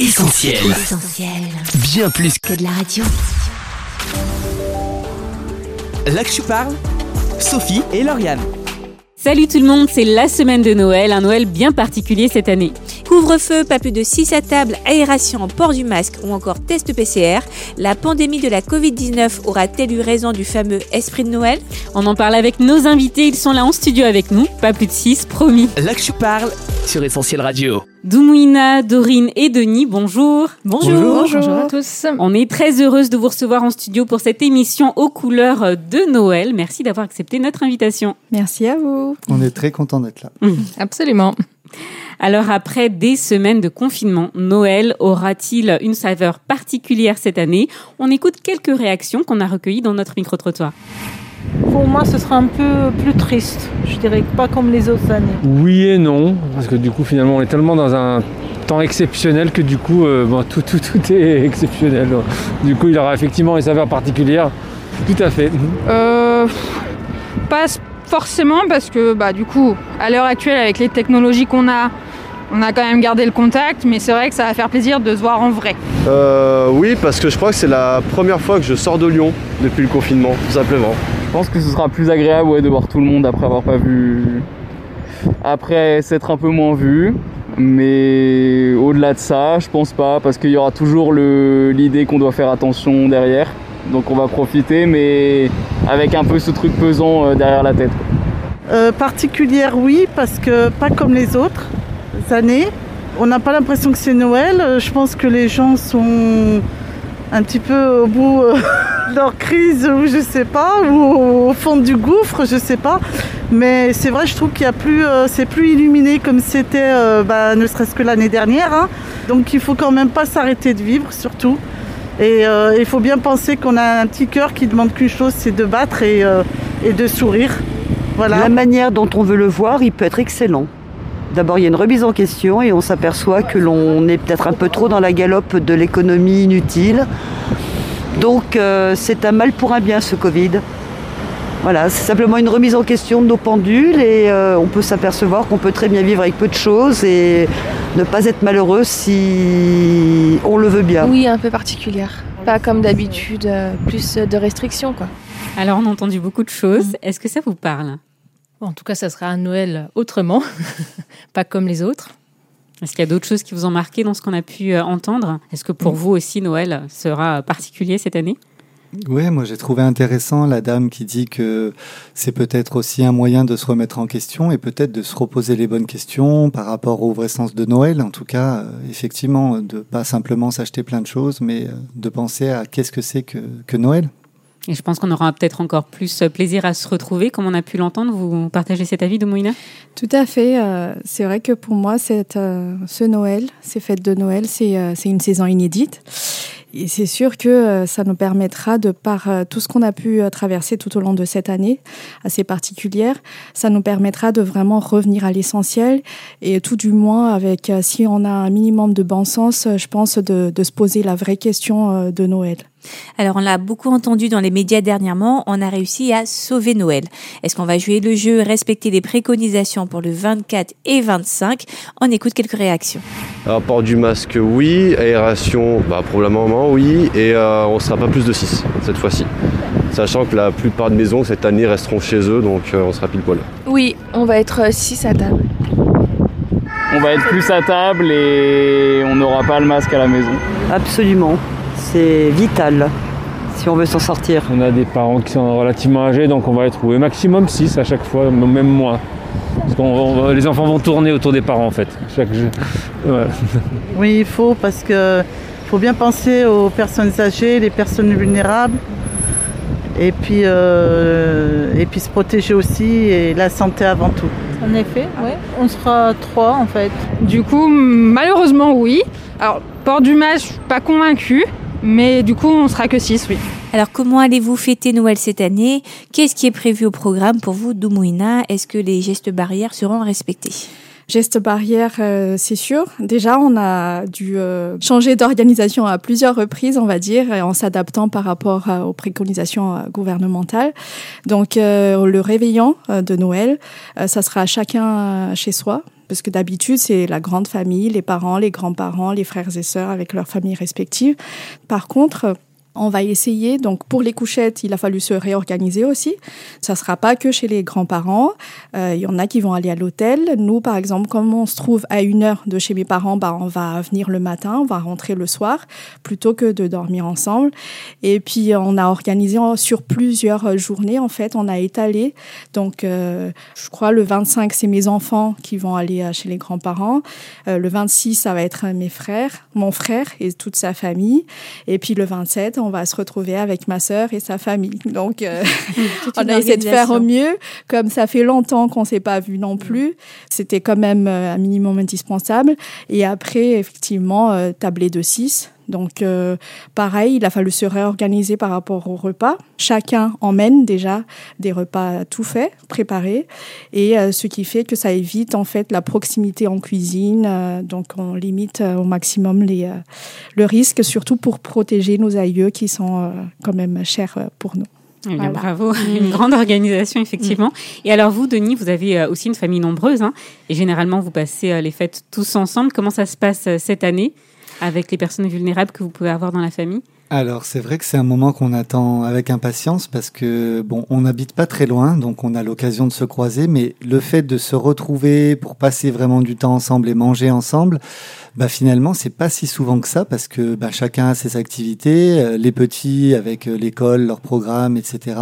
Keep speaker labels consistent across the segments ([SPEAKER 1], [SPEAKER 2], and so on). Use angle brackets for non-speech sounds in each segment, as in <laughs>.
[SPEAKER 1] Essentiel.
[SPEAKER 2] Essentiel.
[SPEAKER 1] Bien plus
[SPEAKER 2] Que de la radio.
[SPEAKER 1] là que je parle, Sophie et Lauriane.
[SPEAKER 3] Salut tout le monde, c'est la semaine de Noël, un Noël bien particulier cette année.
[SPEAKER 4] Couvre-feu, pas plus de 6 à table, aération, port du masque ou encore test PCR, la pandémie de la Covid-19 aura-t-elle eu raison du fameux esprit de Noël?
[SPEAKER 3] On en parle avec nos invités, ils sont là en studio avec nous, pas plus de 6, promis.
[SPEAKER 1] Là que je parle sur Essentiel Radio.
[SPEAKER 3] Doumouina, Dorine et Denis, bonjour.
[SPEAKER 1] Bonjour.
[SPEAKER 5] Bonjour à tous.
[SPEAKER 3] On est très heureuse de vous recevoir en studio pour cette émission aux couleurs de Noël. Merci d'avoir accepté notre invitation.
[SPEAKER 5] Merci à vous.
[SPEAKER 6] On est très content d'être là.
[SPEAKER 5] Absolument.
[SPEAKER 3] Alors après des semaines de confinement, Noël aura-t-il une saveur particulière cette année? On écoute quelques réactions qu'on a recueillies dans notre micro-trottoir.
[SPEAKER 7] Pour moi, ce sera un peu plus triste. Je dirais pas comme les autres années.
[SPEAKER 8] Oui et non, parce que du coup finalement on est tellement dans un temps exceptionnel que du coup euh, bon, tout, tout, tout est <laughs> exceptionnel. Du coup il aura effectivement une saveur particulière. Tout à fait.
[SPEAKER 5] Euh, pas forcément parce que bah, du coup, à l'heure actuelle, avec les technologies qu'on a, on a quand même gardé le contact, mais c'est vrai que ça va faire plaisir de se voir en vrai.
[SPEAKER 9] Euh, oui, parce que je crois que c'est la première fois que je sors de Lyon depuis le confinement, tout simplement.
[SPEAKER 10] Je pense que ce sera plus agréable de voir tout le monde après avoir pas vu. Après s'être un peu moins vu. Mais au-delà de ça, je pense pas, parce qu'il y aura toujours l'idée qu'on doit faire attention derrière. Donc on va profiter, mais avec un peu ce truc pesant euh, derrière la tête.
[SPEAKER 7] Euh, particulière, oui, parce que pas comme les autres années. On n'a pas l'impression que c'est Noël. Euh, Je pense que les gens sont un petit peu au bout euh, de <laughs> leur crise, ou je sais pas, ou au fond du gouffre, je sais pas. Mais c'est vrai, je trouve qu'il y a plus, euh, c'est plus illuminé comme c'était, euh, bah, ne serait-ce que l'année dernière. hein. Donc il faut quand même pas s'arrêter de vivre, surtout. Et euh, il faut bien penser qu'on a un petit cœur qui demande qu'une chose, c'est de battre et, euh, de sourire.
[SPEAKER 11] La manière dont on veut le voir, il peut être excellent. D'abord, il y a une remise en question et on s'aperçoit que l'on est peut-être un peu trop dans la galope de l'économie inutile. Donc, euh, c'est un mal pour un bien, ce Covid. Voilà, c'est simplement une remise en question de nos pendules et euh, on peut s'apercevoir qu'on peut très bien vivre avec peu de choses et ne pas être malheureux si on le veut bien.
[SPEAKER 12] Oui, un peu particulière. Pas comme d'habitude, euh, plus de restrictions quoi.
[SPEAKER 3] Alors on a entendu beaucoup de choses, est-ce que ça vous parle?
[SPEAKER 13] En tout cas, ça sera un Noël autrement, <laughs> pas comme les autres.
[SPEAKER 3] Est-ce qu'il y a d'autres choses qui vous ont marqué dans ce qu'on a pu euh, entendre? Est-ce que pour vous aussi Noël sera particulier cette année?
[SPEAKER 6] Oui, moi j'ai trouvé intéressant la dame qui dit que c'est peut-être aussi un moyen de se remettre en question et peut-être de se reposer les bonnes questions par rapport au vrai sens de Noël. En tout cas, euh, effectivement, de pas simplement s'acheter plein de choses, mais euh, de penser à qu'est-ce que c'est que, que Noël.
[SPEAKER 3] Et je pense qu'on aura peut-être encore plus plaisir à se retrouver, comme on a pu l'entendre. Vous partagez cet avis de Moïna?
[SPEAKER 14] Tout à fait. euh, c'est vrai que pour moi, cette, euh, ce Noël, ces fêtes de Noël, c'est euh, une saison inédite. Et c'est sûr que euh, ça nous permettra, de par euh, tout ce qu'on a pu euh, traverser tout au long de cette année assez particulière, ça nous permettra de vraiment revenir à l'essentiel et tout du moins avec, euh, si on a un minimum de bon sens, euh, je pense, de, de se poser la vraie question euh, de Noël.
[SPEAKER 4] Alors on l'a beaucoup entendu dans les médias dernièrement, on a réussi à sauver Noël. Est-ce qu'on va jouer le jeu, respecter les préconisations pour le 24 et 25 On écoute quelques réactions.
[SPEAKER 9] Alors, port du masque, oui. Aération, bah, probablement oui. Et euh, on sera pas plus de 6 cette fois-ci. Sachant que la plupart de maisons cette année resteront chez eux, donc euh, on sera pile poil.
[SPEAKER 12] Oui, on va être 6 à table.
[SPEAKER 10] On va être plus à table et on n'aura pas le masque à la maison.
[SPEAKER 11] Absolument. C'est vital si on veut s'en sortir.
[SPEAKER 8] On a des parents qui sont relativement âgés, donc on va être au maximum 6 à chaque fois, même moins. Parce qu'on on va- les enfants vont tourner autour des parents en fait. Chaque jeu. <laughs> Ouais.
[SPEAKER 7] Oui, il faut parce que faut bien penser aux personnes âgées, les personnes vulnérables. Et puis, euh, et puis se protéger aussi et la santé avant tout.
[SPEAKER 5] En effet, ouais. On sera trois en fait. Du coup, malheureusement, oui. Alors, port du masque, je suis pas convaincue. Mais du coup, on sera que 6, oui.
[SPEAKER 4] Alors comment allez-vous fêter Noël cette année? Qu'est-ce qui est prévu au programme pour vous, Doumouina Est-ce que les gestes barrières seront respectés?
[SPEAKER 14] Gestes barrières, euh, c'est sûr. Déjà, on a dû euh, changer d'organisation à plusieurs reprises, on va dire, en s'adaptant par rapport aux préconisations euh, gouvernementales. Donc, euh, le réveillon euh, de Noël, euh, ça sera chacun chez soi. parce que d'habitude, c'est la grande famille, les parents, les grands-parents, les frères et sœurs avec leurs familles respectives. Par contre, on va essayer, donc pour les couchettes, il a fallu se réorganiser aussi. Ça sera pas que chez les grands-parents. Euh, il y en a qui vont aller à l'hôtel. Nous, par exemple, comme on se trouve à une heure de chez mes parents, bah, on va venir le matin, on va rentrer le soir, plutôt que de dormir ensemble. Et puis, on a organisé sur plusieurs journées, en fait, on a étalé. Donc, euh, je crois le 25, c'est mes enfants qui vont aller euh, chez les grands-parents. Le 26, ça va être mes frères, mon frère et toute sa famille. Et puis, le 27, on va se retrouver avec ma sœur et sa famille. Donc, euh, <laughs> on a essayé de faire au mieux. Comme ça fait longtemps qu'on s'est pas vu non plus, c'était quand même euh, un minimum indispensable. Et après, effectivement, euh, tablé de 6. Donc, euh, pareil, il a fallu se réorganiser par rapport au repas. Chacun emmène déjà des repas tout faits, préparés, et euh, ce qui fait que ça évite en fait la proximité en cuisine. euh, donc, on limite au maximum les, le risque, surtout pour protéger nos aïeux qui sont quand même chers pour nous.
[SPEAKER 3] Eh bien,
[SPEAKER 14] Voilà.
[SPEAKER 3] Bravo, une grande organisation effectivement. Et alors vous, Denis, vous avez aussi une famille nombreuse, hein, et généralement vous passez les fêtes tous ensemble. Comment ça se passe cette année? Avec les personnes vulnérables que vous pouvez avoir dans la famille
[SPEAKER 6] Alors c'est vrai que c'est un moment qu'on attend avec impatience parce que bon, on n'habite pas très loin, donc on a l'occasion de se croiser, mais le fait de se retrouver pour passer vraiment du temps ensemble et manger ensemble, bah finalement c'est pas si souvent que ça parce que bah, chacun a ses activités, euh, les petits avec euh, l'école, leurs programmes, etc.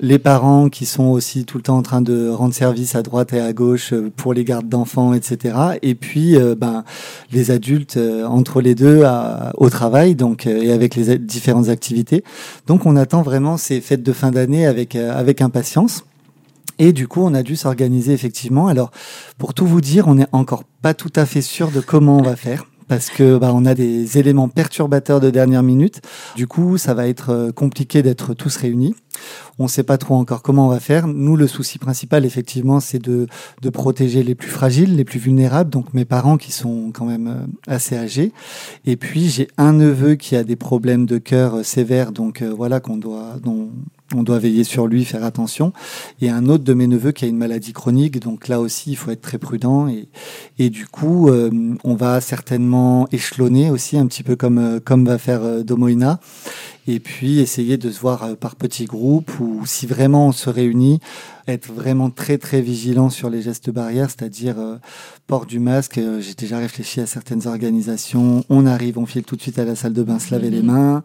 [SPEAKER 6] Les parents qui sont aussi tout le temps en train de rendre service à droite et à gauche euh, pour les gardes d'enfants, etc. Et puis euh, ben les adultes euh, entre les deux à- au travail, donc et avec les différentes activités. Donc on attend vraiment ces fêtes de fin d'année avec avec impatience. Et du coup, on a dû s'organiser effectivement. Alors, pour tout vous dire, on n'est encore pas tout à fait sûr de comment on va faire. Parce que bah, on a des éléments perturbateurs de dernière minute. Du coup, ça va être euh, compliqué d'être tous réunis. On ne sait pas trop encore comment on va faire. Nous, le souci principal, effectivement, c'est de, de protéger les plus fragiles, les plus vulnérables, donc mes parents qui sont quand même euh, assez âgés. Et puis, j'ai un neveu qui a des problèmes de cœur euh, sévères, donc voilà qu'on doit, dont on doit veiller sur lui, faire attention. Et un autre de mes neveux qui a une maladie chronique, donc là aussi, il faut être très prudent. Et, et du coup, euh, on va certainement échelonner aussi, un petit peu comme, euh, comme va faire euh, Domoina. Et puis essayer de se voir euh, par petits groupes ou si vraiment on se réunit, être vraiment très très vigilant sur les gestes barrières, c'est-à-dire euh, port du masque. Euh, J'ai déjà réfléchi à certaines organisations. On arrive, on file tout de suite à la salle de bain se laver les mains.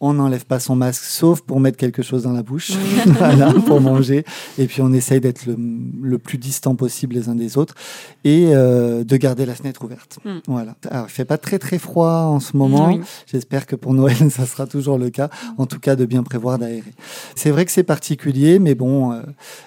[SPEAKER 6] On n'enlève pas son masque sauf pour mettre quelque chose dans la bouche, <laughs> voilà, pour manger. Et puis on essaye d'être le, le plus distant possible les uns des autres et euh, de garder la fenêtre ouverte.
[SPEAKER 3] Mm.
[SPEAKER 6] Voilà. Alors il fait pas très très froid en ce moment. J'espère que pour Noël <laughs> ça sera toujours le cas. En tout cas de bien prévoir d'aérer. C'est vrai que c'est particulier, mais bon, euh,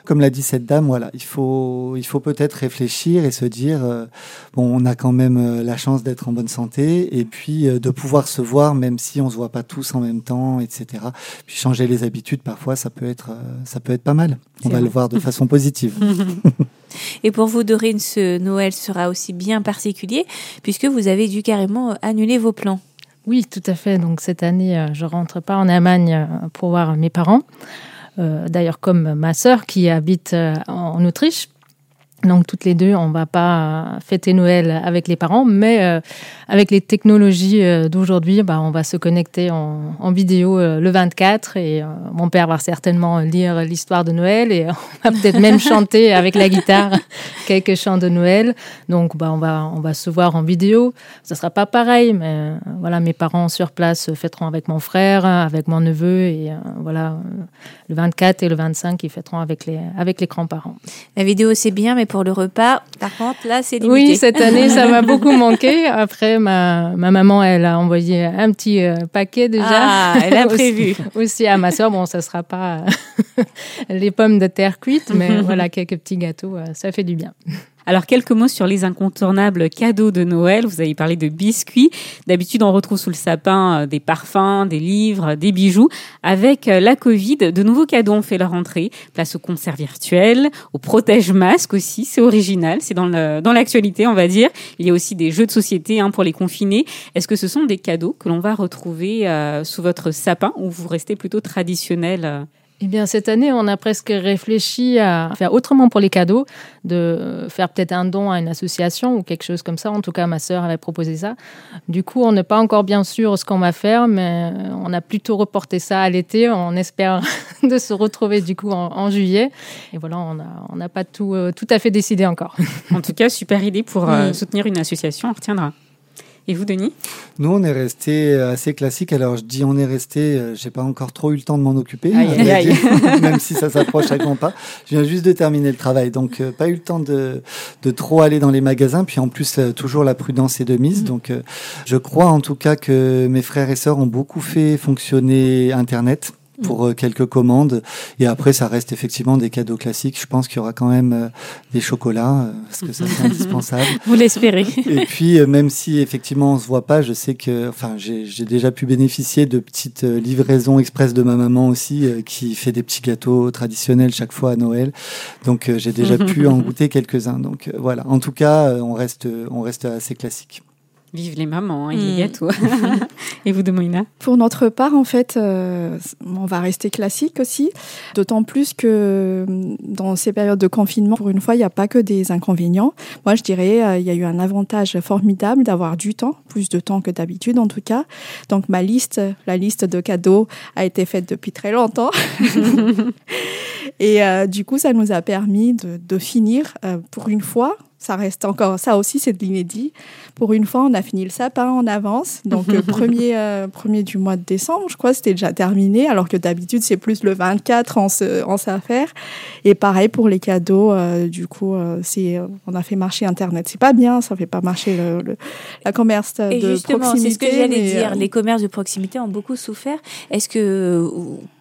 [SPEAKER 6] comme l'a dit cette dame, voilà, il faut il faut peut-être réfléchir et se dire euh, bon, on a quand même euh, la chance d'être en bonne santé et puis euh, de pouvoir se voir même si on se voit pas tous en même temps, etc. Puis changer les habitudes parfois ça peut être ça peut être pas mal. On va
[SPEAKER 4] vrai.
[SPEAKER 6] le voir de façon positive. <laughs> <laughs>
[SPEAKER 4] Et pour vous, Dorine, ce Noël sera aussi bien particulier puisque vous avez dû carrément annuler vos plans.
[SPEAKER 13] Oui, tout à fait. Donc cette année, euh, je rentre pas en Allemagne euh, pour voir mes parents. Euh, D'ailleurs, comme ma sœur qui habite en Autriche. Donc toutes les deux, on va pas fêter Noël avec les parents, mais euh, avec les technologies euh, d'aujourd'hui, bah, on va se connecter en, vidéo euh, le 24 et mon père va certainement lire l'histoire de Noël et <laughs> on va peut-être même chanter avec la guitare <laughs> quelques chants de Noël. Donc bah, on va on va se voir en vidéo. Ça sera pas pareil, mais voilà, mes parents sur place fêteront avec mon frère, avec mon neveu et voilà le 24 et le 25 ils fêteront avec les avec les grands-parents.
[SPEAKER 4] La vidéo, c'est bien, mais pour le repas, par contre, là, c'est limité.
[SPEAKER 13] Oui, cette année, ça m'a <laughs> beaucoup manqué. Après, ma, ma maman, elle a envoyé un petit euh, paquet déjà.
[SPEAKER 4] Ah, elle a <laughs>
[SPEAKER 13] Aussi-
[SPEAKER 4] prévu. <laughs>
[SPEAKER 13] Aussi, à ma soeur. Bon, ça sera pas les pommes de terre cuites, mais voilà, quelques petits gâteaux, euh, ça fait du bien.
[SPEAKER 3] Alors, quelques mots sur les incontournables cadeaux de Noël. Vous avez parlé de biscuits. D'habitude, on retrouve sous le sapin euh, des parfums, des livres, des bijoux. Avec euh, la Covid, de nouveaux cadeaux ont fait leur entrée. Place au concert virtuel, au protège-masque aussi. C'est original. C'est dans le- dans l'actualité, on va dire. Il y a aussi des jeux de société hein, pour les confinés. Est-ce que ce sont des cadeaux que l'on va retrouver euh, sous votre sapin ou vous restez plutôt traditionnel
[SPEAKER 13] Eh bien, cette année, on a presque réfléchi à faire autrement pour les cadeaux, de faire peut-être un don à une association ou quelque chose comme ça. En tout cas, ma sœur avait proposé ça. Du coup, on n'est pas encore bien sûr ce qu'on va faire, mais on a plutôt reporté ça à l'été. On espère <laughs> de se retrouver du coup en, en juillet. Et voilà, on n'a pas tout, euh, tout à fait décidé encore.
[SPEAKER 3] En tout cas, super idée pour euh, soutenir une association, on retiendra. Et vous, Denis?
[SPEAKER 6] Nous, on est resté assez classique. Alors, je dis on est resté, euh, j'ai pas encore trop eu le temps de m'en occuper,
[SPEAKER 3] Aïe,
[SPEAKER 6] à
[SPEAKER 3] aïe,
[SPEAKER 6] vrai
[SPEAKER 3] aïe.
[SPEAKER 6] dire, <laughs> même si ça s'approche à grands pas. Je viens juste de terminer le travail, donc euh, pas eu le temps de, de trop aller dans les magasins. Puis en plus, euh, toujours la prudence est de mise. Donc, euh, je crois en tout cas que mes frères et sœurs ont beaucoup fait fonctionner Internet pour euh, quelques commandes et après ça reste effectivement des cadeaux classiques je pense qu'il y aura quand même euh, des chocolats euh, parce que ça c'est indispensable <laughs>
[SPEAKER 3] Vous l'espérez.
[SPEAKER 6] et puis, euh, même si effectivement on se voit pas, je sais que, enfin, j'ai j'ai déjà pu bénéficier de petites livraisons express de ma maman aussi, qui fait des petits gâteaux traditionnels chaque fois à Noël. Donc, j'ai déjà pu en goûter quelques-uns. Donc, voilà. En tout cas, on reste, on reste assez classique.
[SPEAKER 3] Vive les mamans et les
[SPEAKER 14] Mm.
[SPEAKER 3] gâteaux. <laughs> et vous, Demoina
[SPEAKER 14] Pour notre part, en fait, euh, on va rester classique aussi. D'autant plus que euh, dans ces périodes de confinement, pour une fois, il n'y a pas que des inconvénients. Moi, je dirais, euh, il y a eu un avantage formidable d'avoir du temps, plus de temps que d'habitude en tout cas. Donc, ma liste, la liste de cadeaux a été faite depuis très longtemps. <laughs> <laughs> Et euh, du coup, ça nous a permis de, de finir euh, pour une fois. Ça reste encore, ça aussi, c'est de l'inédit. Pour une fois, on a fini le sapin en avance. Donc, euh, <laughs> premier, euh, premier du mois de décembre, je crois, c'était déjà terminé. Alors que d'habitude, c'est plus le 24 en, se, en s'affaire. Et pareil pour les cadeaux. euh, du coup, euh, c'est, euh, on a fait marcher Internet. C'est pas bien, ça fait pas marcher le, le- la commerce
[SPEAKER 4] Et
[SPEAKER 14] de
[SPEAKER 4] justement,
[SPEAKER 14] proximité.
[SPEAKER 4] c'est ce que j'allais dire. Les commerces de proximité ont beaucoup souffert. Est-ce que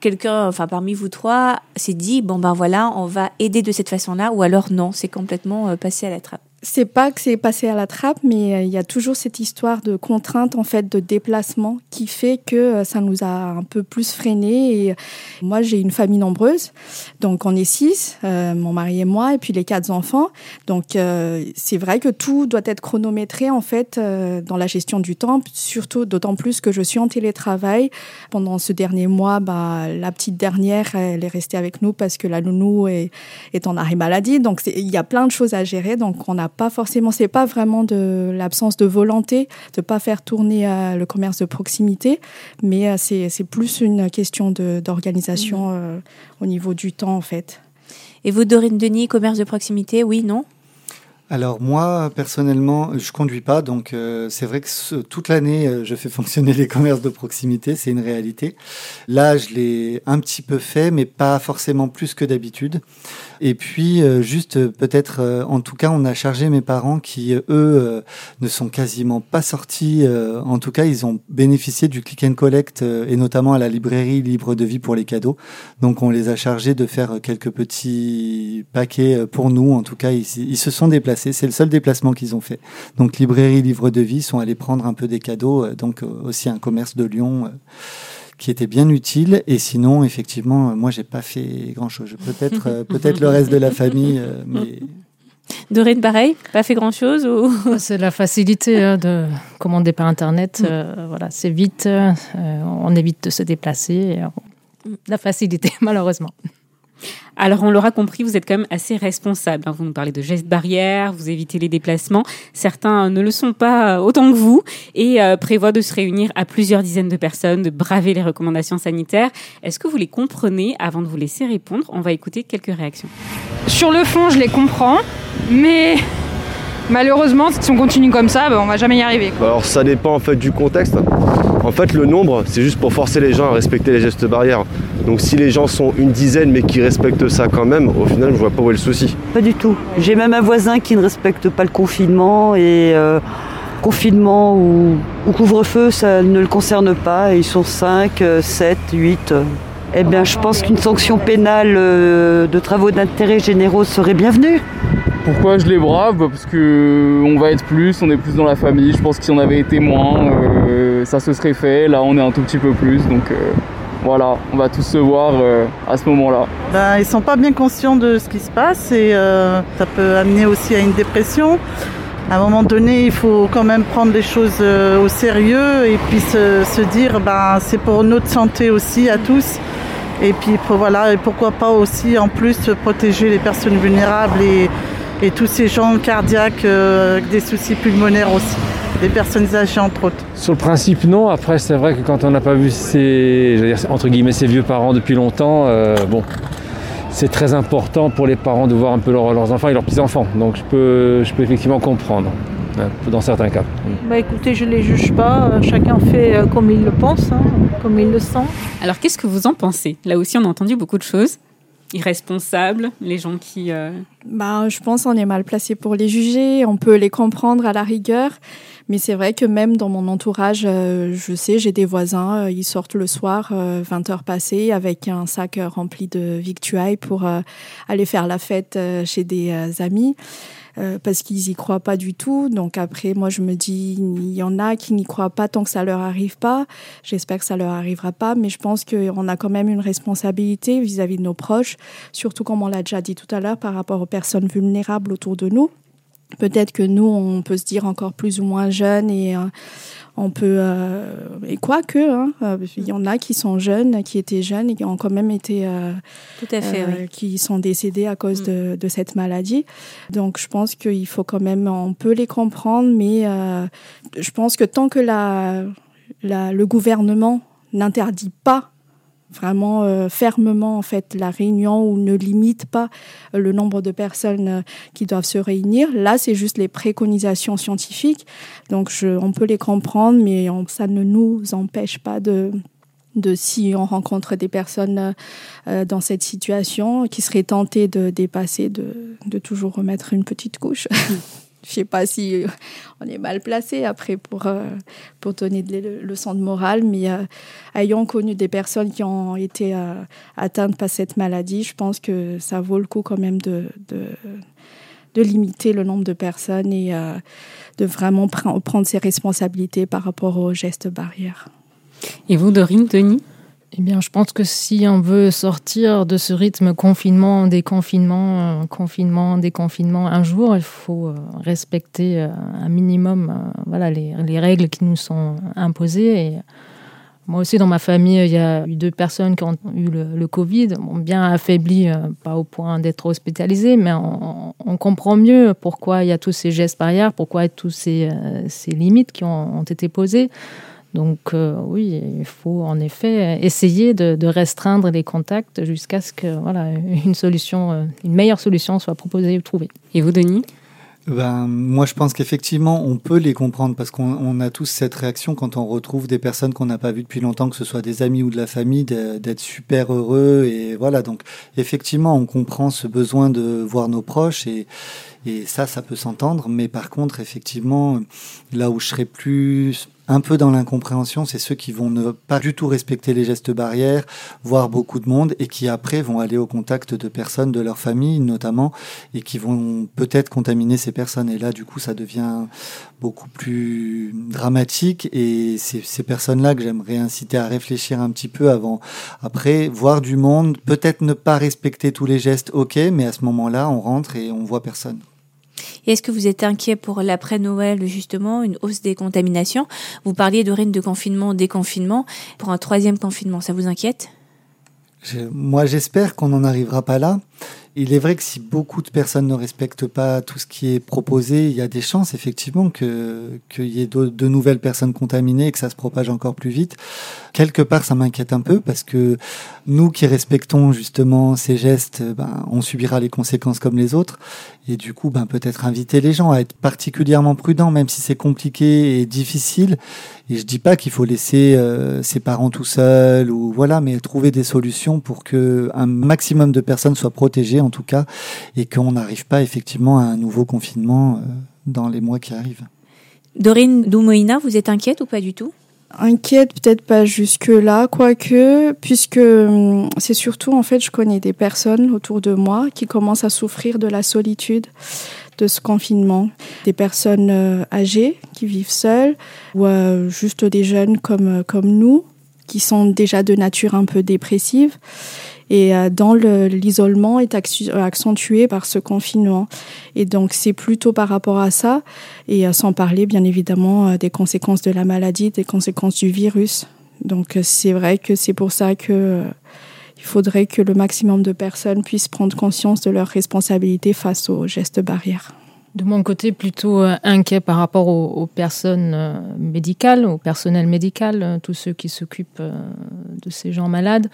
[SPEAKER 4] quelqu'un, enfin parmi vous trois, s'est dit bon ben voilà, on va aider de cette façon-là, ou alors non, c'est complètement passé à la trappe.
[SPEAKER 14] C'est pas que c'est passé à la trappe, mais euh, il y a toujours cette histoire de contrainte en fait de déplacement qui fait que euh, ça nous a un peu plus freiné. Et euh, moi, j'ai une famille nombreuse, donc on est six, euh, mon mari et moi, et puis les quatre enfants. Donc euh, c'est vrai que tout doit être chronométré en fait euh, dans la gestion du temps, surtout d'autant plus que je suis en télétravail. Pendant ce dernier mois, bah, la petite dernière, elle est restée avec nous parce que la nounou est, est en arrêt maladie. Donc il y a plein de choses à gérer. Donc on n'a pas forcément, c'est pas vraiment de l'absence de volonté de pas faire tourner euh, le commerce de proximité, mais euh, c'est c'est plus une question d'organisation euh, au niveau du temps en fait.
[SPEAKER 4] Et vous, Dorine Denis, commerce de proximité, oui, non?
[SPEAKER 6] Alors moi personnellement, je conduis pas, donc euh, c'est vrai que toute l'année euh, je fais fonctionner <laughs> les commerces de proximité, c'est une réalité. Là, je l'ai un petit peu fait, mais pas forcément plus que d'habitude. Et puis euh, juste peut-être, en tout cas, on a chargé mes parents qui eux ne sont quasiment pas sortis. en tout cas, ils ont bénéficié du click and collect et notamment à la librairie Libre de Vie pour les cadeaux. Donc on les a chargés de faire quelques petits paquets pour nous. En tout cas, ils se sont déplacés. C'est le seul déplacement qu'ils ont fait. Donc librairie Livre de Vie sont allés prendre un peu des cadeaux. euh, Donc euh, aussi un commerce de Lyon. euh, qui était bien utile et sinon effectivement moi j'ai pas fait grand chose peut-être euh, peut-être le reste de la famille euh, mais <laughs>
[SPEAKER 4] Dorine, pareil, pas fait grand-chose ou... <laughs>
[SPEAKER 13] C'est la facilité euh, de commander par Internet. euh, voilà, c'est vite, euh, on évite de se déplacer. euh, la facilité, <laughs> malheureusement.
[SPEAKER 3] Alors, on l'aura compris, vous êtes quand même assez responsable. hein. Vous nous parlez de gestes barrières, vous évitez les déplacements. Certains ne le sont pas euh, autant que vous et euh, prévoient de se réunir à plusieurs dizaines de personnes, de braver les recommandations sanitaires. Est-ce que vous les comprenez Avant de vous laisser répondre, on va écouter quelques réactions.
[SPEAKER 5] Sur le fond, je les comprends, mais malheureusement, si on continue comme ça, ben, on va jamais y arriver.
[SPEAKER 9] Alors ça dépend en fait du contexte. En fait le nombre c'est juste pour forcer les gens à respecter les gestes barrières. Donc si les gens sont une dizaine mais qui respectent ça quand même, au final je vois pas où est le souci.
[SPEAKER 11] Pas du tout. J'ai même un voisin qui ne respecte pas le confinement et euh, confinement ou, ou couvre-feu, ça ne le concerne pas. Ils sont 5, 7, 8. Eh bien, je pense qu'une sanction pénale euh, de travaux d'intérêt généraux serait bienvenue.
[SPEAKER 10] Pourquoi je les brave? Bah, Parce que on va être plus, on est plus dans la famille. Je pense que si on avait été moins, euh, ça se serait fait. Là, on est un tout petit peu plus, donc euh, voilà, on va tous se voir euh, à ce moment-là.
[SPEAKER 7] Ben, ils sont pas bien conscients de ce qui se passe et euh, ça peut amener aussi à une dépression. À un moment donné, il faut quand même prendre les choses au sérieux et puis se, dire ben c'est pour notre santé aussi à tous Et puis voilà, pourquoi pas aussi en plus protéger les personnes vulnérables et, et tous ces gens cardiaques euh, avec des soucis pulmonaires aussi, les personnes âgées entre autres.
[SPEAKER 8] Sur le principe, non. Après, c'est vrai que quand on n'a pas vu ses, dire, entre guillemets, ses vieux parents depuis longtemps, euh, bon, c'est très important pour les parents de voir un peu leur, leurs enfants et leurs petits-enfants. Donc je peux, je peux effectivement comprendre hein, dans certains cas.
[SPEAKER 2] Bah écoutez, je ne les juge pas, euh, chacun fait comme il le pense, hein, comme il le sent.
[SPEAKER 3] Alors qu'est-ce que vous en pensez? Là aussi, on a entendu beaucoup de choses. Irresponsables, les gens qui... Euh...
[SPEAKER 14] Bah, je pense qu'on est mal placé pour les juger, on peut les comprendre à la rigueur. Mais c'est vrai que même dans mon entourage, euh, je sais, j'ai des voisins, euh, ils sortent le soir, euh, 20 heures passées, avec un sac rempli de victuailles pour aller faire la fête chez des amis. Parce qu'ils y croient pas du tout. Donc après, moi, je me dis, il y en a qui n'y croient pas tant que ça leur arrive pas. J'espère que ça leur arrivera pas, mais je pense qu'on a quand même une responsabilité vis-à-vis -vis de nos proches, surtout comme on l'a déjà dit tout à l'heure, par rapport aux personnes vulnérables autour de nous. Peut-être que nous, on peut se dire encore plus ou moins jeunes et euh, on peut euh, et quoi que hein, euh, il y en a qui sont jeunes, qui étaient jeunes et qui ont quand même été euh,
[SPEAKER 4] tout à fait, oui.
[SPEAKER 14] qui sont décédés à cause mm. de, de, cette maladie. Donc je pense qu'il faut quand même, on peut les comprendre, mais je pense que tant que la, la le gouvernement n'interdit pas vraiment euh, fermement en fait la réunion ou ne limite pas le nombre de personnes euh, qui doivent se réunir. Là, c'est juste les préconisations scientifiques. Donc, on peut les comprendre, mais ça ne nous empêche pas de si on rencontre des personnes euh, dans cette situation qui seraient tentées de dépasser, de toujours remettre une petite couche. <laughs> je sais pas si on est mal placé après pour, euh, pour donner des leçons de morale, mais euh, ayant connu des personnes qui ont été euh, atteintes par cette maladie, je pense que ça vaut le coup quand même de, de, de limiter le nombre de personnes et euh, de vraiment pr prendre ses responsabilités par rapport aux gestes barrières.
[SPEAKER 3] Et vous, Dorine, Denis?
[SPEAKER 13] Eh bien, je pense que si on veut sortir de ce rythme confinement, déconfinement, euh, confinement, déconfinement, un jour, il faut euh, respecter euh, un minimum voilà, les, les, règles qui nous sont imposées. Et moi aussi, dans ma famille, il y a eu deux personnes qui ont eu le, Covid, bien affaibli, euh, pas au point d'être hospitalisées, mais on, comprend mieux pourquoi il y a tous ces gestes barrières, pourquoi il y a tous ces, limites qui ont été posées. Donc euh, oui, il faut en effet essayer de, de restreindre les contacts jusqu'à ce que voilà, une solution, euh, une meilleure solution soit proposée ou trouvée.
[SPEAKER 3] Et vous, Denis?
[SPEAKER 6] Ben, moi, je pense qu'effectivement, on peut les comprendre parce qu'on a tous cette réaction quand on retrouve des personnes qu'on n'a pas vues depuis longtemps, que ce soit des amis ou de la famille, d'être super heureux. Et voilà, donc effectivement, on comprend ce besoin de voir nos proches et, et ça, ça peut s'entendre. Mais par contre, effectivement, là où je serais plus un peu dans l'incompréhension, c'est ceux qui vont ne pas du tout respecter les gestes barrières, voir beaucoup de monde et qui après vont aller au contact de personnes de leur famille notamment et qui vont peut-être contaminer ces personnes. Et là, du coup, ça devient beaucoup plus dramatique et c'est ces personnes-là que j'aimerais inciter à réfléchir un petit peu avant, après, voir du monde, peut-être ne pas respecter tous les gestes, ok, mais à ce moment-là, on rentre et on voit personne.
[SPEAKER 4] Est-ce que vous êtes inquiet pour l'après-Noël, justement, une hausse des contaminations? Vous parliez, Dorine, de confinement, déconfinement. Pour un troisième confinement, ça vous inquiète?
[SPEAKER 6] Moi, j'espère qu'on n'en arrivera pas là. Il est vrai que si beaucoup de personnes ne respectent pas tout ce qui est proposé, il y a des chances effectivement que qu'il y ait de, de, nouvelles personnes contaminées et que ça se propage encore plus vite. Quelque part, ça m'inquiète un peu parce que nous qui respectons justement ces gestes, ben, on subira les conséquences comme les autres. Et du coup, ben, peut-être inviter les gens à être particulièrement prudents, même si c'est compliqué et difficile. Et je dis pas qu'il faut laisser euh, ses parents tout seuls ou voilà, mais trouver des solutions pour que un maximum de personnes soient protégées en tout cas, et qu'on n'arrive pas effectivement à un nouveau confinement euh, dans les mois qui arrivent.
[SPEAKER 4] Dorine Doumoïna, vous êtes inquiète ou pas du tout?
[SPEAKER 14] Inquiète, peut-être pas jusque-là, quoique, puisque hum, c'est surtout, en fait, je connais des personnes autour de moi qui commencent à souffrir de la solitude de ce confinement. Des personnes euh, âgées qui vivent seules ou euh, juste des jeunes comme, comme nous qui sont déjà de nature un peu dépressive et euh, dans l'isolement est accentué par ce confinement. Et donc c'est plutôt par rapport à ça, et euh, sans parler bien évidemment euh, des conséquences de la maladie, des conséquences du virus. Donc c'est vrai que c'est pour ça que il faudrait que le maximum de personnes puissent prendre conscience de leurs responsabilités face aux gestes barrières.
[SPEAKER 13] De mon côté, plutôt euh, inquiet par rapport aux, personnes euh, médicales, au personnel médical, euh, tous ceux qui s'occupent euh, de ces gens malades.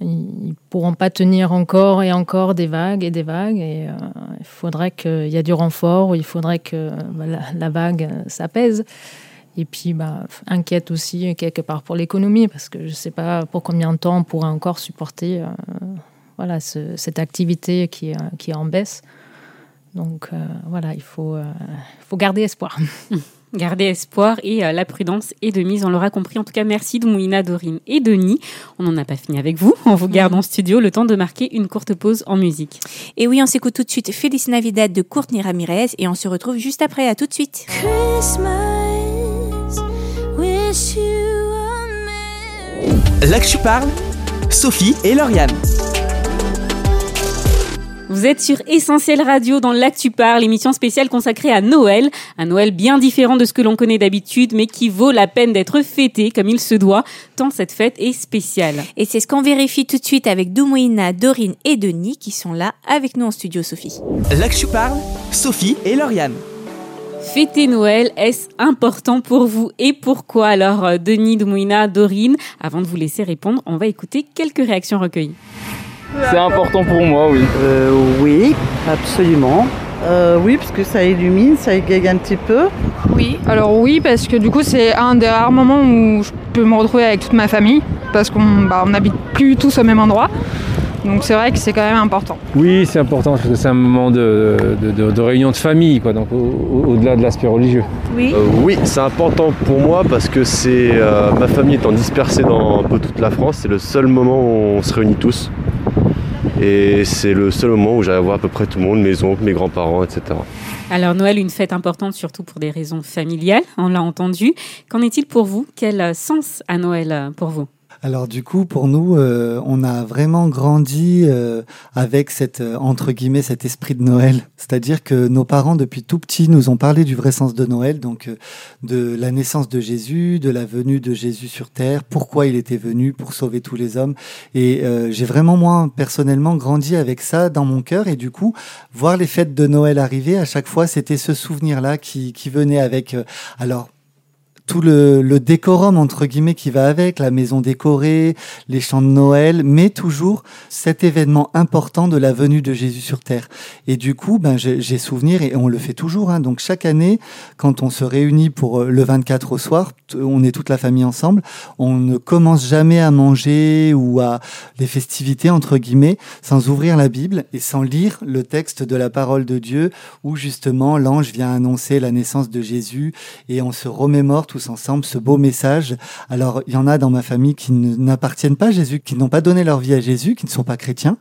[SPEAKER 13] Ils pourront pas tenir encore et encore des vagues et des vagues. Et euh, il faudrait qu'il y ait du renfort, ou il faudrait que bah, la, vague euh, s'apaise. Et puis, bah, inquiète aussi quelque part pour l'économie, parce que je ne sais pas pour combien de temps on pourra encore supporter euh, voilà, ce- cette activité qui est, qui est en baisse. Donc euh, voilà, il faut, euh, faut garder espoir. <laughs>
[SPEAKER 3] Garder espoir et euh, la prudence est de mise, on l'aura compris. En tout cas, merci Mouina, Dorine et Denis. On n'en a pas fini avec vous. On vous garde en studio le temps de marquer une courte pause en musique.
[SPEAKER 4] Et oui, on s'écoute tout de suite Feliz Navidad de Courtney Ramirez et on se retrouve juste après. À tout de suite.
[SPEAKER 1] wish you Là que je parle, Sophie et Lauriane.
[SPEAKER 3] Vous êtes sur Essentiel Radio dans l'Actu Parle, émission spéciale consacrée à Noël. Un Noël bien différent de ce que l'on connaît d'habitude, mais qui vaut la peine d'être fêté comme il se doit, tant cette fête est spéciale.
[SPEAKER 4] Et c'est ce qu'on vérifie tout de suite avec Doumouina, Dorine et Denis qui sont là avec nous en studio, Sophie.
[SPEAKER 1] Je parle, Sophie et Lauriane.
[SPEAKER 3] Fêter Noël, est-ce important pour vous et pourquoi? Alors, euh, Denis, Doumouina, Dorine, avant de vous laisser répondre, on va écouter quelques réactions recueillies.
[SPEAKER 10] C'est important pour moi, oui.
[SPEAKER 7] Euh, oui, absolument. Euh, oui, parce que ça illumine, ça égaye un petit peu.
[SPEAKER 5] Oui, alors oui, parce que du coup, c'est un des rares moments où je peux me retrouver avec toute ma famille, parce qu'on bah, on n'habite plus tous au même endroit. Donc c'est vrai que c'est quand même important.
[SPEAKER 8] Oui, c'est important parce que c'est un moment de, de- de- de réunion de famille, quoi, donc au- au- au-delà de l'aspect religieux.
[SPEAKER 4] Oui.
[SPEAKER 9] Euh, oui, c'est important pour moi parce que c'est euh, ma famille étant dispersée dans un peu toute la France, c'est le seul moment où on se réunit tous. Et c'est le seul moment où j'allais voir à peu près tout le monde, mes oncles, mes grands-parents, etc.
[SPEAKER 3] Alors Noël, une fête importante surtout pour des raisons familiales, on l'a entendu. Qu'en est-il pour vous? Quel sens a Noël pour vous?
[SPEAKER 6] Alors du coup, pour nous, euh, on a vraiment grandi euh, avec cette euh, entre guillemets cet esprit de Noël. C'est-à-dire que nos parents, depuis tout petit, nous ont parlé du vrai sens de Noël, donc euh, de la naissance de Jésus, de la venue de Jésus sur terre, pourquoi il était venu pour sauver tous les hommes. Et euh, j'ai vraiment moi personnellement grandi avec ça dans mon cœur. Et du coup, voir les fêtes de Noël arriver, à chaque fois, c'était ce souvenir-là qui, qui venait avec. euh, alors tout le, le décorum entre guillemets qui va avec, la maison décorée, les chants de Noël, mais toujours cet événement important de la venue de Jésus sur terre. Et du coup, ben j'ai souvenir et on le fait toujours. Hein, donc chaque année, quand on se réunit pour euh, le 24 au soir, on est toute la famille ensemble. On ne commence jamais à manger ou à les festivités entre guillemets sans ouvrir la Bible et sans lire le texte de la parole de Dieu où justement l'ange vient annoncer la naissance de Jésus et on se remémore ensemble ce beau message. Alors, il y en a dans ma famille qui ne- n'appartiennent pas à Jésus, qui n'ont pas donné leur vie à Jésus, qui ne sont pas chrétiens.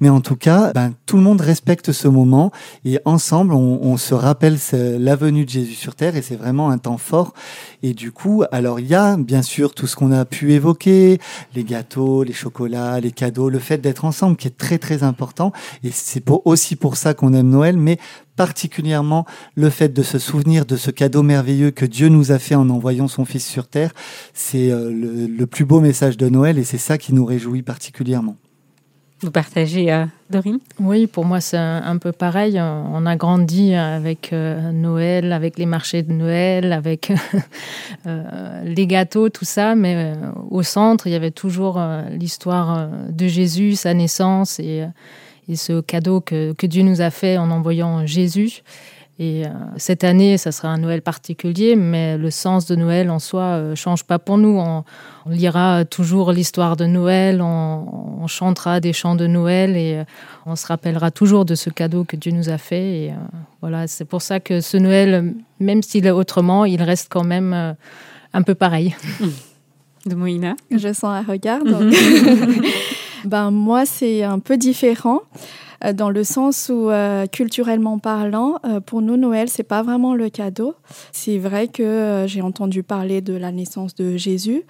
[SPEAKER 6] Mais en tout cas, ben, tout le monde respecte ce moment et ensemble, on, on se rappelle la venue de Jésus sur terre et c'est vraiment un temps fort. Et du coup, alors il y a bien sûr tout ce qu'on a pu évoquer, les gâteaux, les chocolats, les cadeaux, le fait d'être ensemble qui est très très important. Et c'est aussi pour ça qu'on aime Noël, mais particulièrement le fait de se souvenir de ce cadeau merveilleux que Dieu nous a fait en envoyant son Fils sur terre, c'est euh, le, le plus beau message de Noël et c'est ça qui nous réjouit particulièrement.
[SPEAKER 3] Vous partagez, euh, Dorine?
[SPEAKER 13] Oui, pour moi, c'est un, un peu pareil. On a grandi avec euh, Noël, avec les marchés de Noël, avec <laughs> euh, les gâteaux, tout ça. Mais euh, au centre, il y avait toujours euh, l'histoire euh, de Jésus, sa naissance et, euh, et ce cadeau que, que Dieu nous a fait en envoyant Jésus. Et euh, cette année, ça sera un Noël particulier, mais le sens de Noël en soi euh, change pas pour nous. On, on lira toujours l'histoire de Noël, on, on chantera des chants de Noël et euh, on se rappellera toujours de ce cadeau que Dieu nous a fait. Et euh, voilà, c'est pour ça que ce Noël, même s'il est autrement, il reste quand même euh, un peu pareil. <laughs>
[SPEAKER 3] De Moïna
[SPEAKER 14] Je sens un regard. donc. <laughs> ben, moi, c'est un peu différent. euh, dans le sens où, euh, culturellement parlant, euh, pour nous, Noël, c'est pas vraiment le cadeau. C'est vrai que euh, j'ai entendu parler de la naissance de Jésus,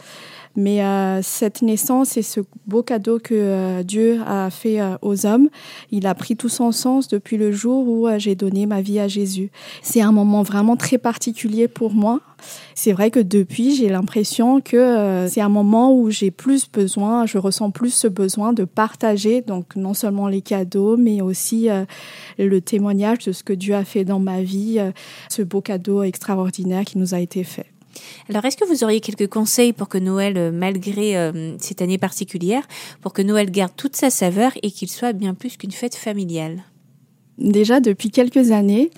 [SPEAKER 14] mais euh, cette naissance et ce beau cadeau que euh, Dieu a fait euh, aux hommes, il a pris tout son sens depuis le jour où euh, j'ai donné ma vie à Jésus. C'est un moment vraiment très particulier pour moi. C'est vrai que depuis, j'ai l'impression que c'est un moment où j'ai plus besoin, je ressens plus ce besoin de partager, donc non seulement les cadeaux, mais aussi le témoignage de ce que Dieu a fait dans ma vie, ce beau cadeau extraordinaire qui nous a été fait.
[SPEAKER 4] Alors, est-ce que vous auriez quelques conseils pour que Noël, euh, malgré euh, cette année particulière, pour que Noël garde toute sa saveur et qu'il soit bien plus qu'une fête familiale?
[SPEAKER 14] Déjà depuis quelques années,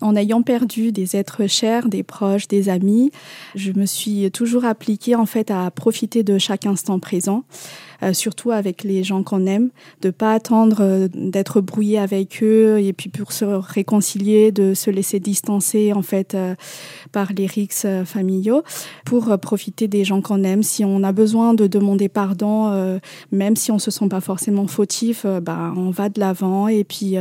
[SPEAKER 14] en ayant perdu des êtres chers, des proches, des amis, je me suis toujours appliquée en fait à profiter de chaque instant présent, euh, surtout avec les gens qu'on aime, de pas attendre d'être brouillé avec eux et puis pour se réconcilier, de se laisser distancer en fait par les rixes euh, familiaux, pour euh, profiter des gens qu'on aime. Si on a besoin de demander pardon, euh, même si on se sent pas forcément fautif, euh, bah, on va de l'avant et puis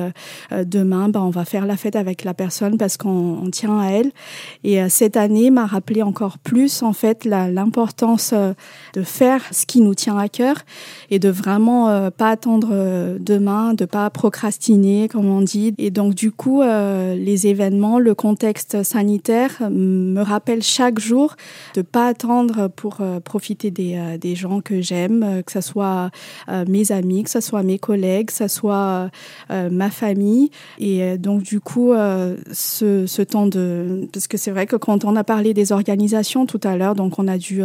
[SPEAKER 14] demain, bah, on va faire la fête avec la personne parce qu'on on tient à elle. Et cette année m'a rappelé encore plus en fait l'importance de faire ce qui nous tient à cœur et de vraiment pas attendre demain, de pas procrastiner comme on dit. Et donc du coup, les événements, le contexte sanitaire me rappellent chaque jour de pas attendre pour euh, profiter des, euh, des gens que j'aime, euh, que ce soit mes amis, que ce soit mes collègues, que ce soit ma famille. Et donc du coup, ce, temps de... Parce que c'est vrai que quand on a parlé des organisations tout à l'heure, donc on a dû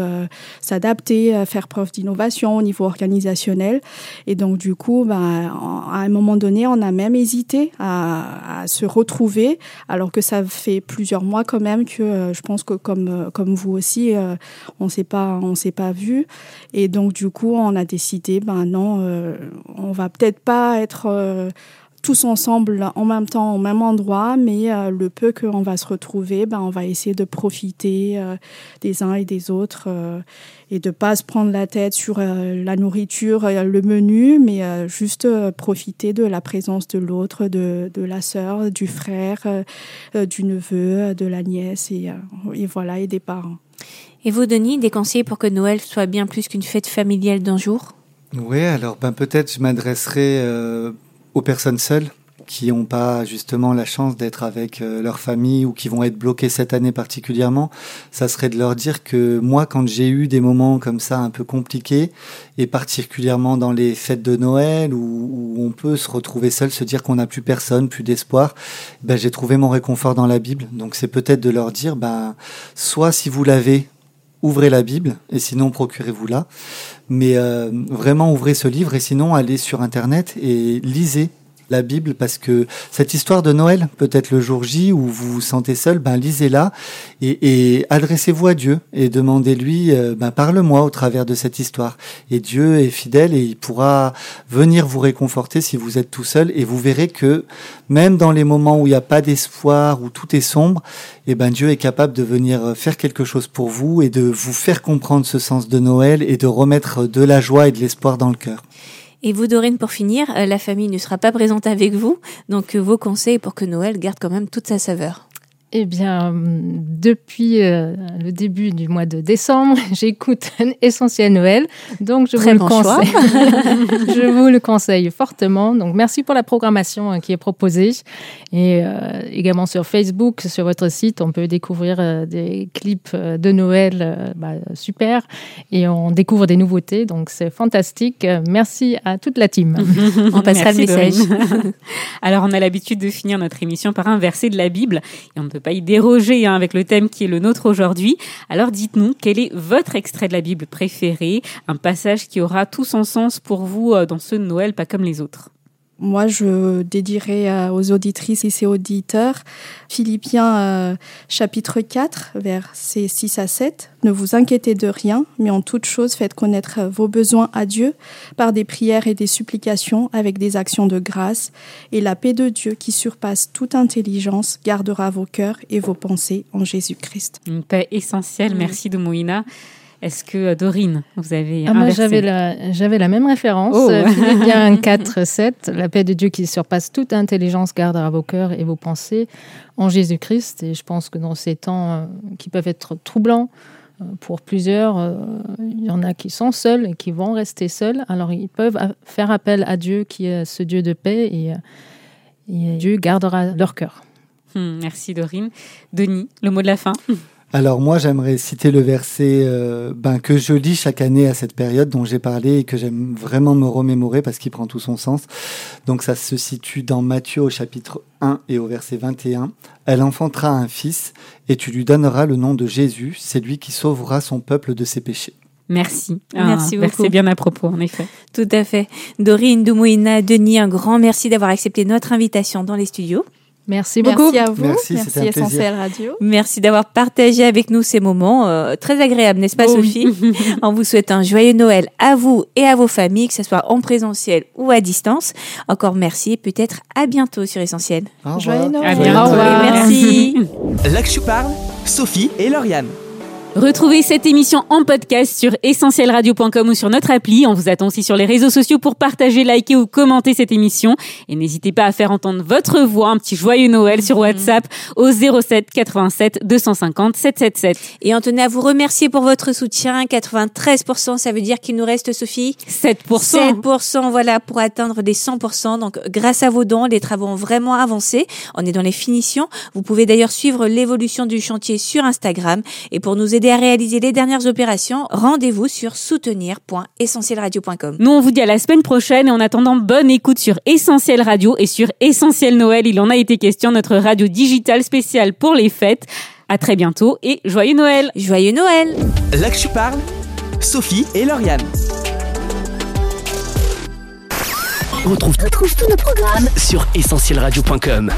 [SPEAKER 14] s'adapter, faire preuve d'innovation au niveau organisationnel. Et donc du coup, ben, en- à un moment donné, on a même hésité à, se retrouver, alors que ça fait plusieurs mois quand même euh, je pense que comme, euh, comme vous aussi, euh, on s'est pas on s'est pas vu. Et donc du coup, on a décidé, ben non, on va peut-être pas être tous ensemble en même temps au même endroit, mais euh, le peu qu'on va se retrouver, ben, on va essayer de profiter euh, des uns et des autres euh, et de pas se prendre la tête sur euh, la nourriture, le menu, mais euh, juste euh, profiter de la présence de l'autre, de, de la sœur, du frère, du neveu, de la nièce et, euh, et voilà et des parents.
[SPEAKER 4] Et vous, Denis, des conseils pour que Noël soit bien plus qu'une fête familiale d'un jour?
[SPEAKER 6] Oui, alors ben, peut-être je m'adresserai euh, aux personnes seules qui n'ont pas justement la chance d'être avec euh, leur famille ou qui vont être bloquées cette année particulièrement, ça serait de leur dire que moi, quand j'ai eu des moments comme ça un peu compliqués, et particulièrement dans les fêtes de Noël où, où on peut se retrouver seul, se dire qu'on n'a plus personne, plus d'espoir, ben, j'ai trouvé mon réconfort dans la Bible. Donc c'est peut-être de leur dire, ben, soit si vous l'avez, ouvrez la Bible, et sinon procurez-vous-la. Mais euh, vraiment ouvrez ce livre, et sinon allez sur Internet et lisez la Bible, parce que cette histoire de Noël, peut-être le jour J, où vous vous sentez seul, ben lisez-la, et, et adressez-vous à Dieu, et demandez-lui, euh, ben parle-moi au travers de cette histoire. Et Dieu est fidèle, et il pourra venir vous réconforter si vous êtes tout seul, et vous verrez que même dans les moments où il n'y a pas d'espoir, où tout est sombre, eh ben Dieu est capable de venir faire quelque chose pour vous et de vous faire comprendre ce sens de Noël et de remettre de la joie et de l'espoir dans le cœur.
[SPEAKER 4] Et vous, Dorine, pour finir, euh, la famille ne sera pas présente avec vous, donc euh, vos conseils pour que Noël garde quand même toute sa saveur.
[SPEAKER 13] Eh bien, depuis euh, le début du mois de décembre, <laughs> j'écoute un essentiel Noël, donc je
[SPEAKER 4] Très
[SPEAKER 13] vous
[SPEAKER 4] bon
[SPEAKER 13] le conseille. <laughs> je vous le conseille fortement. Donc, merci pour la programmation euh, qui est proposée et euh, également sur Facebook, sur votre site, on peut découvrir euh, des clips euh, de Noël, euh, bah, super, et on découvre des nouveautés. Donc, c'est fantastique. Merci à toute la team. <laughs>
[SPEAKER 4] On passera
[SPEAKER 3] Merci,
[SPEAKER 4] le message.
[SPEAKER 3] Alors, on a l'habitude de finir notre émission par un verset de la Bible et on ne peut pas y déroger hein, avec le thème qui est le nôtre aujourd'hui. Alors, dites-nous, quel est votre extrait de la Bible préféré? Un passage qui aura tout son sens pour vous euh, dans ce Noël, pas comme les autres
[SPEAKER 14] Moi, je dédierai euh, aux auditrices et ses auditeurs Philippiens euh, chapitre 4, versets 6 à 7. Ne vous inquiétez de rien, mais en toute chose, faites connaître vos besoins à Dieu par des prières et des supplications avec des actions de grâce. Et la paix de Dieu qui surpasse toute intelligence gardera vos cœurs et vos pensées en Jésus-Christ.
[SPEAKER 3] Une paix essentielle. Merci de Moïna. Est-ce que euh, Dorine, vous avez
[SPEAKER 13] Ah, moi, j'avais la, j'avais la même référence.
[SPEAKER 3] Oh.
[SPEAKER 13] Philippiens 4, 7. La paix de Dieu qui surpasse toute intelligence gardera vos cœurs et vos pensées en Jésus-Christ. Et je pense que dans ces temps euh, qui peuvent être troublants euh, pour plusieurs, il y en a qui sont seuls et qui vont rester seuls. Alors, ils peuvent faire appel à Dieu qui est ce Dieu de paix et, et Dieu gardera leur cœur.
[SPEAKER 3] Hmm, merci Dorine. Denis, le mot de la fin.
[SPEAKER 6] Alors moi, j'aimerais citer le verset euh, ben, que je lis chaque année à cette période dont j'ai parlé et que j'aime vraiment me remémorer parce qu'il prend tout son sens. Donc ça se situe dans Matthieu au chapitre 1 et au verset 21. Elle enfantera un fils et tu lui donneras le nom de Jésus. C'est lui qui sauvera son peuple de ses péchés.
[SPEAKER 3] Merci.
[SPEAKER 4] Merci
[SPEAKER 3] Un
[SPEAKER 4] beaucoup.
[SPEAKER 3] verset bien à propos, en effet.
[SPEAKER 4] Tout à fait. Dorine, Doumouina, Denis, un grand merci d'avoir accepté notre invitation dans les studios.
[SPEAKER 13] Merci
[SPEAKER 14] Merci
[SPEAKER 13] beaucoup.
[SPEAKER 14] à vous.
[SPEAKER 6] Merci.
[SPEAKER 14] Essentiel Radio.
[SPEAKER 4] Merci d'avoir partagé avec nous ces moments euh, très agréables, n'est-ce pas
[SPEAKER 3] Oh oui.
[SPEAKER 4] Sophie <laughs> On vous souhaite un joyeux Noël à vous et à vos familles, que ce soit en présentiel ou à distance. Encore merci et peut-être à bientôt sur Essentiel.
[SPEAKER 6] Au revoir.
[SPEAKER 14] Joyeux Noël.
[SPEAKER 3] À bientôt.
[SPEAKER 4] Et merci.
[SPEAKER 1] Là que je parle, Sophie et Lauriane.
[SPEAKER 3] Retrouvez cette émission en podcast sur essentielradio.com ou sur notre appli. On vous attend aussi sur les réseaux sociaux pour partager, liker ou commenter cette émission. Et n'hésitez pas à faire entendre votre voix, un petit joyeux Noël sur WhatsApp au 07 87 250 777.
[SPEAKER 4] Et on tenait à vous remercier pour votre soutien. 93%, ça veut dire qu'il nous reste, Sophie?
[SPEAKER 3] 7%.
[SPEAKER 4] 7%, voilà, pour atteindre les 100%. Donc, grâce à vos dons, les travaux ont vraiment avancé. On est dans les finitions. Vous pouvez d'ailleurs suivre l'évolution du chantier sur Instagram. Et pour nous aider à réaliser les dernières opérations, rendez-vous sur soutenir.essentielradio.com.
[SPEAKER 3] Nous, on vous dit à la semaine prochaine et en attendant, bonne écoute sur Essentiel Radio et sur Essentiel Noël. Il en a été question, notre radio digitale spéciale pour les fêtes. À très bientôt et joyeux Noël!
[SPEAKER 4] Joyeux Noël
[SPEAKER 1] Là que je parle, Sophie et Lauriane. On retrouve, tous nos programmes sur essentielradio.com.